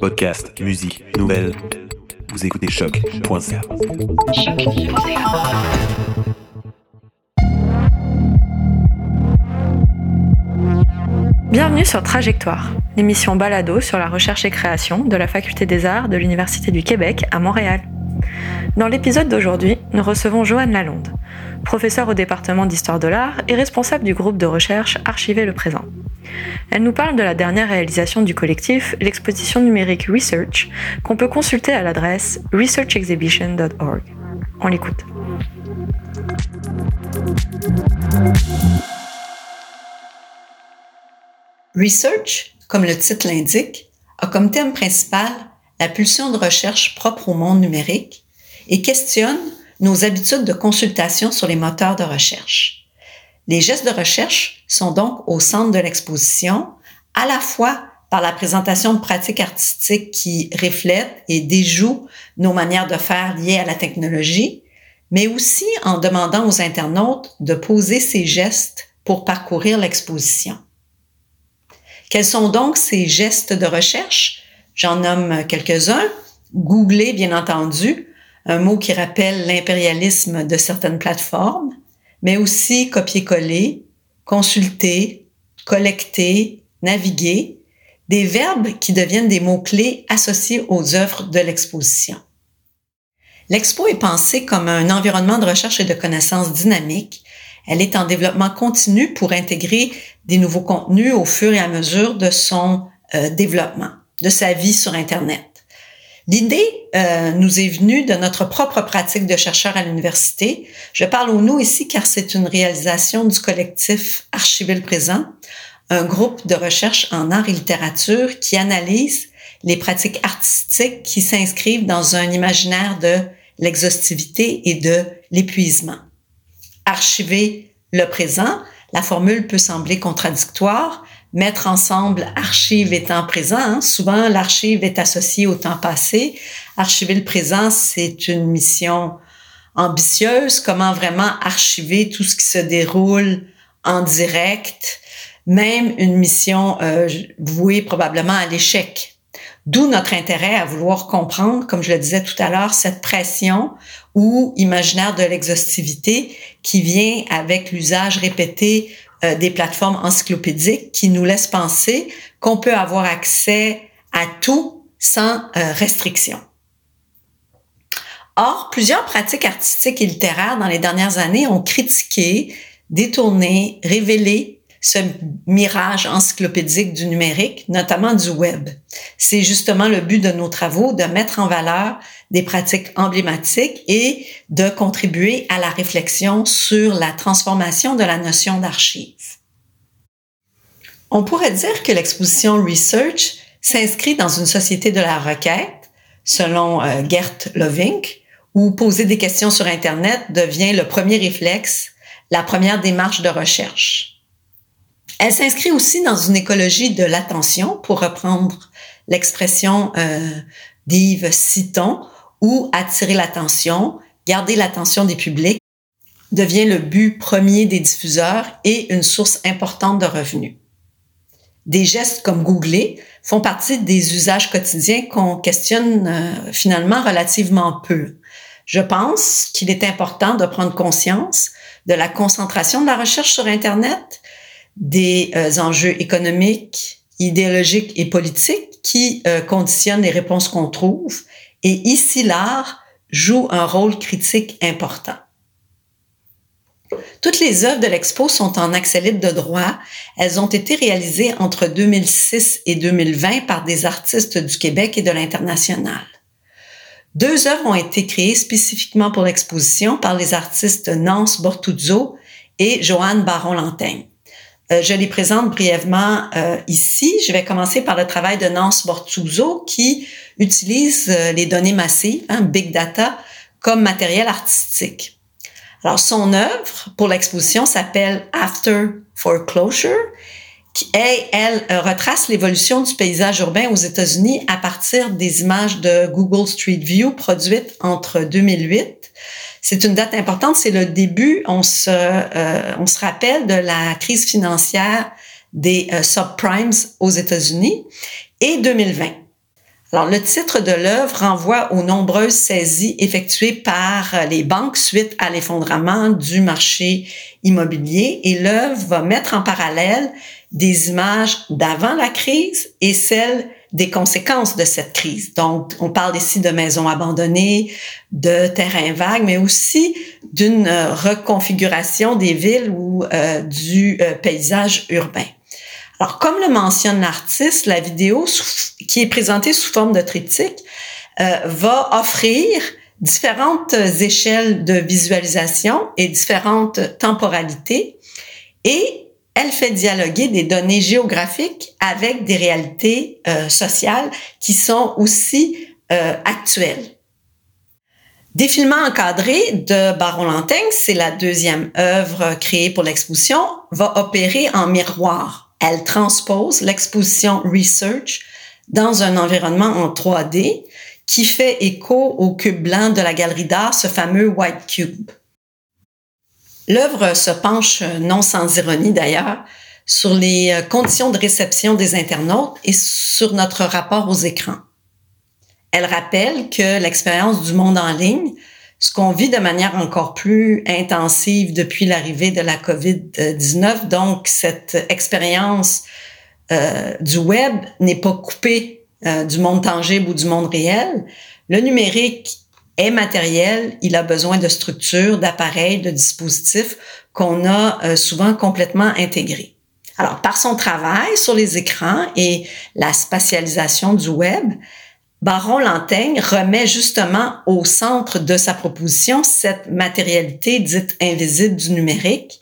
Podcast, musique, nouvelles. Vous écoutez choc.ca. Bienvenue sur Trajectoire, l'émission balado sur la recherche et création de la Faculté des Arts de l'Université du Québec à Montréal. Dans l'épisode d'aujourd'hui, nous recevons Joanne Lalonde, professeure au département d'histoire de l'art et responsable du groupe de recherche Archiver le présent. Elle nous parle de la dernière réalisation du collectif, l'exposition numérique Research, qu'on peut consulter à l'adresse researchexhibition.org. On l'écoute. Research, comme le titre l'indique, a comme thème principal la pulsion de recherche propre au monde numérique et questionne nos habitudes de consultation sur les moteurs de recherche. Les gestes de recherche sont donc au centre de l'exposition, à la fois par la présentation de pratiques artistiques qui reflètent et déjouent nos manières de faire liées à la technologie, mais aussi en demandant aux internautes de poser ces gestes pour parcourir l'exposition. Quels sont donc ces gestes de recherche? J'en nomme quelques-uns. Googler, bien entendu, un mot qui rappelle l'impérialisme de certaines plateformes, mais aussi copier-coller, consulter, collecter, naviguer, des verbes qui deviennent des mots-clés associés aux œuvres de l'exposition. L'expo est pensée comme un environnement de recherche et de connaissances dynamique. Elle est en développement continu pour intégrer des nouveaux contenus au fur et à mesure de son euh, développement, de sa vie sur Internet. L'idée euh, nous est venue de notre propre pratique de chercheur à l'université. Je parle au nous ici car c'est une réalisation du collectif Archiver le présent, un groupe de recherche en art et littérature qui analyse les pratiques artistiques qui s'inscrivent dans un imaginaire de l'exhaustivité et de l'épuisement archiver le présent, la formule peut sembler contradictoire. Mettre ensemble archive et temps présent, hein. souvent l'archive est associée au temps passé. Archiver le présent, c'est une mission ambitieuse. Comment vraiment archiver tout ce qui se déroule en direct, même une mission euh, vouée probablement à l'échec. D'où notre intérêt à vouloir comprendre, comme je le disais tout à l'heure, cette pression ou imaginaire de l'exhaustivité qui vient avec l'usage répété euh, des plateformes encyclopédiques qui nous laisse penser qu'on peut avoir accès à tout sans euh, restriction. Or, plusieurs pratiques artistiques et littéraires dans les dernières années ont critiqué, détourné, révélé ce mirage encyclopédique du numérique, notamment du web. C'est justement le but de nos travaux, de mettre en valeur des pratiques emblématiques et de contribuer à la réflexion sur la transformation de la notion d'archive. On pourrait dire que l'exposition Research s'inscrit dans une société de la requête, selon euh, Gert Lovink, où poser des questions sur Internet devient le premier réflexe, la première démarche de recherche. Elle s'inscrit aussi dans une écologie de l'attention, pour reprendre l'expression euh, d'Yves Citon, où attirer l'attention, garder l'attention des publics devient le but premier des diffuseurs et une source importante de revenus. Des gestes comme googler font partie des usages quotidiens qu'on questionne euh, finalement relativement peu. Je pense qu'il est important de prendre conscience de la concentration de la recherche sur Internet des euh, enjeux économiques, idéologiques et politiques qui euh, conditionnent les réponses qu'on trouve. Et ici, l'art joue un rôle critique important. Toutes les œuvres de l'expo sont en accès libre de droit. Elles ont été réalisées entre 2006 et 2020 par des artistes du Québec et de l'international. Deux œuvres ont été créées spécifiquement pour l'exposition par les artistes Nance Bortuzzo et Joanne Baron-Lantaigne. Euh, je les présente brièvement euh, ici. Je vais commencer par le travail de Nance Bortuzzo qui utilise euh, les données massives, hein, big data, comme matériel artistique. Alors, son œuvre pour l'exposition s'appelle After Foreclosure, qui, elle, retrace l'évolution du paysage urbain aux États-Unis à partir des images de Google Street View produites entre 2008 c'est une date importante, c'est le début, on se, euh, on se rappelle de la crise financière des euh, subprimes aux États-Unis. Et 2020. Alors, le titre de l'œuvre renvoie aux nombreuses saisies effectuées par les banques suite à l'effondrement du marché immobilier et l'œuvre va mettre en parallèle des images d'avant la crise et celles des conséquences de cette crise. Donc, on parle ici de maisons abandonnées, de terrains vagues, mais aussi d'une reconfiguration des villes ou euh, du euh, paysage urbain. Alors, comme le mentionne l'artiste, la vidéo qui est présentée sous forme de triptyque euh, va offrir différentes échelles de visualisation et différentes temporalités et elle fait dialoguer des données géographiques avec des réalités euh, sociales qui sont aussi euh, actuelles. Défilement encadré de Baron Lantaigne, c'est la deuxième œuvre créée pour l'exposition, va opérer en miroir elle transpose l'exposition Research dans un environnement en 3D qui fait écho au cube blanc de la galerie d'art, ce fameux White Cube. L'œuvre se penche, non sans ironie d'ailleurs, sur les conditions de réception des internautes et sur notre rapport aux écrans. Elle rappelle que l'expérience du monde en ligne ce qu'on vit de manière encore plus intensive depuis l'arrivée de la COVID-19. Donc, cette expérience euh, du web n'est pas coupée euh, du monde tangible ou du monde réel. Le numérique est matériel, il a besoin de structures, d'appareils, de dispositifs qu'on a euh, souvent complètement intégrés. Alors, par son travail sur les écrans et la spatialisation du web, Baron Lantaigne remet justement au centre de sa proposition cette matérialité dite invisible du numérique,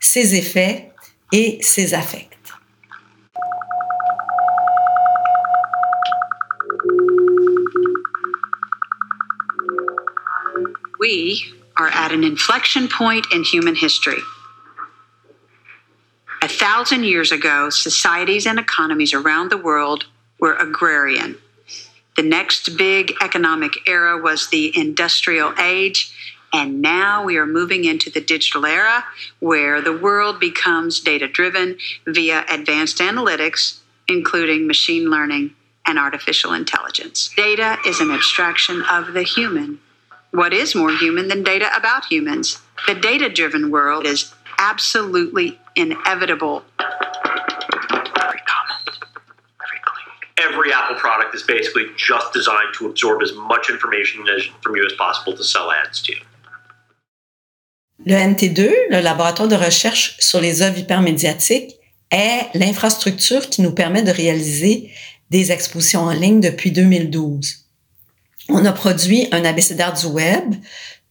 ses effets et ses affects. We are at an inflection point in human history. A thousand years ago, societies and economies around the world were agrarian. The next big economic era was the industrial age. And now we are moving into the digital era where the world becomes data driven via advanced analytics, including machine learning and artificial intelligence. Data is an abstraction of the human. What is more human than data about humans? The data driven world is absolutely inevitable every Apple product is basically just designed to absorb as much information from you as possible to sell ads to. Le NT2, le laboratoire de recherche sur les œuvres hypermédiatiques, est l'infrastructure qui nous permet de réaliser des expositions en ligne depuis 2012. On a produit un abécédaire du web,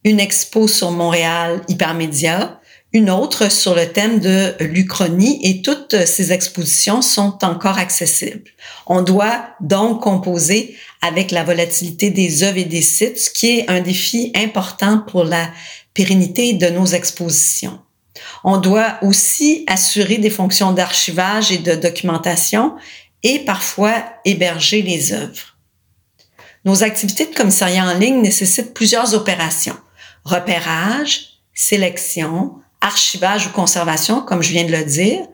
une expo sur Montréal Hypermédia, une autre sur le thème de l'Uchronie et toutes ces expositions sont encore accessibles. On doit donc composer avec la volatilité des œuvres et des sites, ce qui est un défi important pour la pérennité de nos expositions. On doit aussi assurer des fonctions d'archivage et de documentation et parfois héberger les œuvres. Nos activités de commissariat en ligne nécessitent plusieurs opérations. Repérage, sélection, archivage ou conservation, comme je viens de le dire,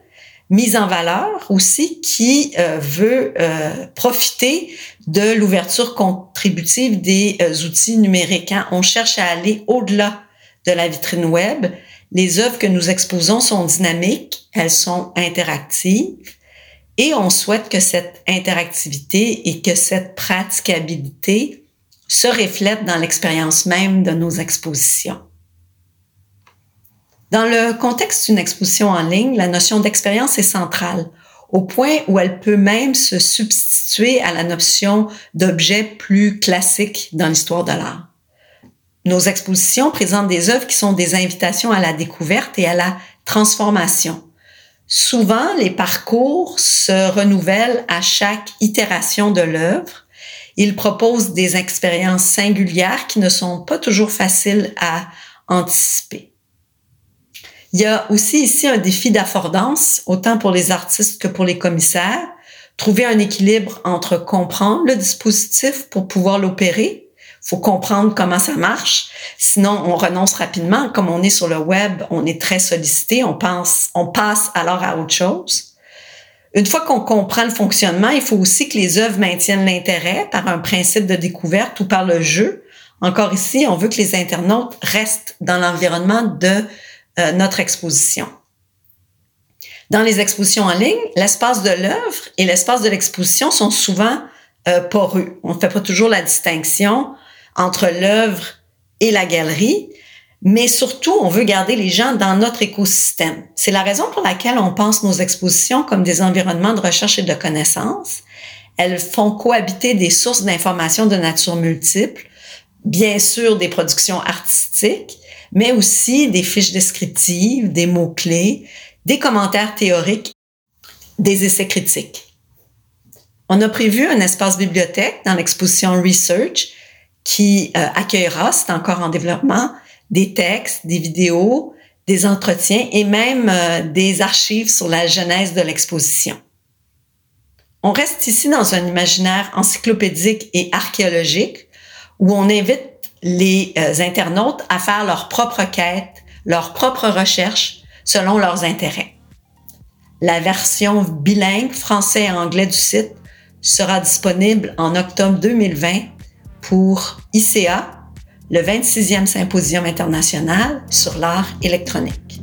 mise en valeur aussi qui euh, veut euh, profiter de l'ouverture contributive des euh, outils numériques. Hein. On cherche à aller au-delà de la vitrine web. Les œuvres que nous exposons sont dynamiques, elles sont interactives et on souhaite que cette interactivité et que cette praticabilité se reflètent dans l'expérience même de nos expositions. Dans le contexte d'une exposition en ligne, la notion d'expérience est centrale, au point où elle peut même se substituer à la notion d'objet plus classique dans l'histoire de l'art. Nos expositions présentent des œuvres qui sont des invitations à la découverte et à la transformation. Souvent, les parcours se renouvellent à chaque itération de l'œuvre. Ils proposent des expériences singulières qui ne sont pas toujours faciles à anticiper. Il y a aussi ici un défi d'affordance, autant pour les artistes que pour les commissaires. Trouver un équilibre entre comprendre le dispositif pour pouvoir l'opérer. faut comprendre comment ça marche. Sinon, on renonce rapidement. Comme on est sur le web, on est très sollicité. On pense, on passe alors à autre chose. Une fois qu'on comprend le fonctionnement, il faut aussi que les œuvres maintiennent l'intérêt par un principe de découverte ou par le jeu. Encore ici, on veut que les internautes restent dans l'environnement de euh, notre exposition. Dans les expositions en ligne, l'espace de l'œuvre et l'espace de l'exposition sont souvent euh, poreux. On ne fait pas toujours la distinction entre l'œuvre et la galerie, mais surtout, on veut garder les gens dans notre écosystème. C'est la raison pour laquelle on pense nos expositions comme des environnements de recherche et de connaissance. Elles font cohabiter des sources d'informations de nature multiple, bien sûr des productions artistiques, mais aussi des fiches descriptives, des mots-clés, des commentaires théoriques, des essais critiques. On a prévu un espace bibliothèque dans l'exposition Research qui euh, accueillera, c'est encore en développement, des textes, des vidéos, des entretiens et même euh, des archives sur la genèse de l'exposition. On reste ici dans un imaginaire encyclopédique et archéologique où on invite les euh, internautes à faire leur propre quête, leur propre recherche selon leurs intérêts. La version bilingue français et anglais du site sera disponible en octobre 2020 pour ICA le 26e Symposium international sur l'art électronique.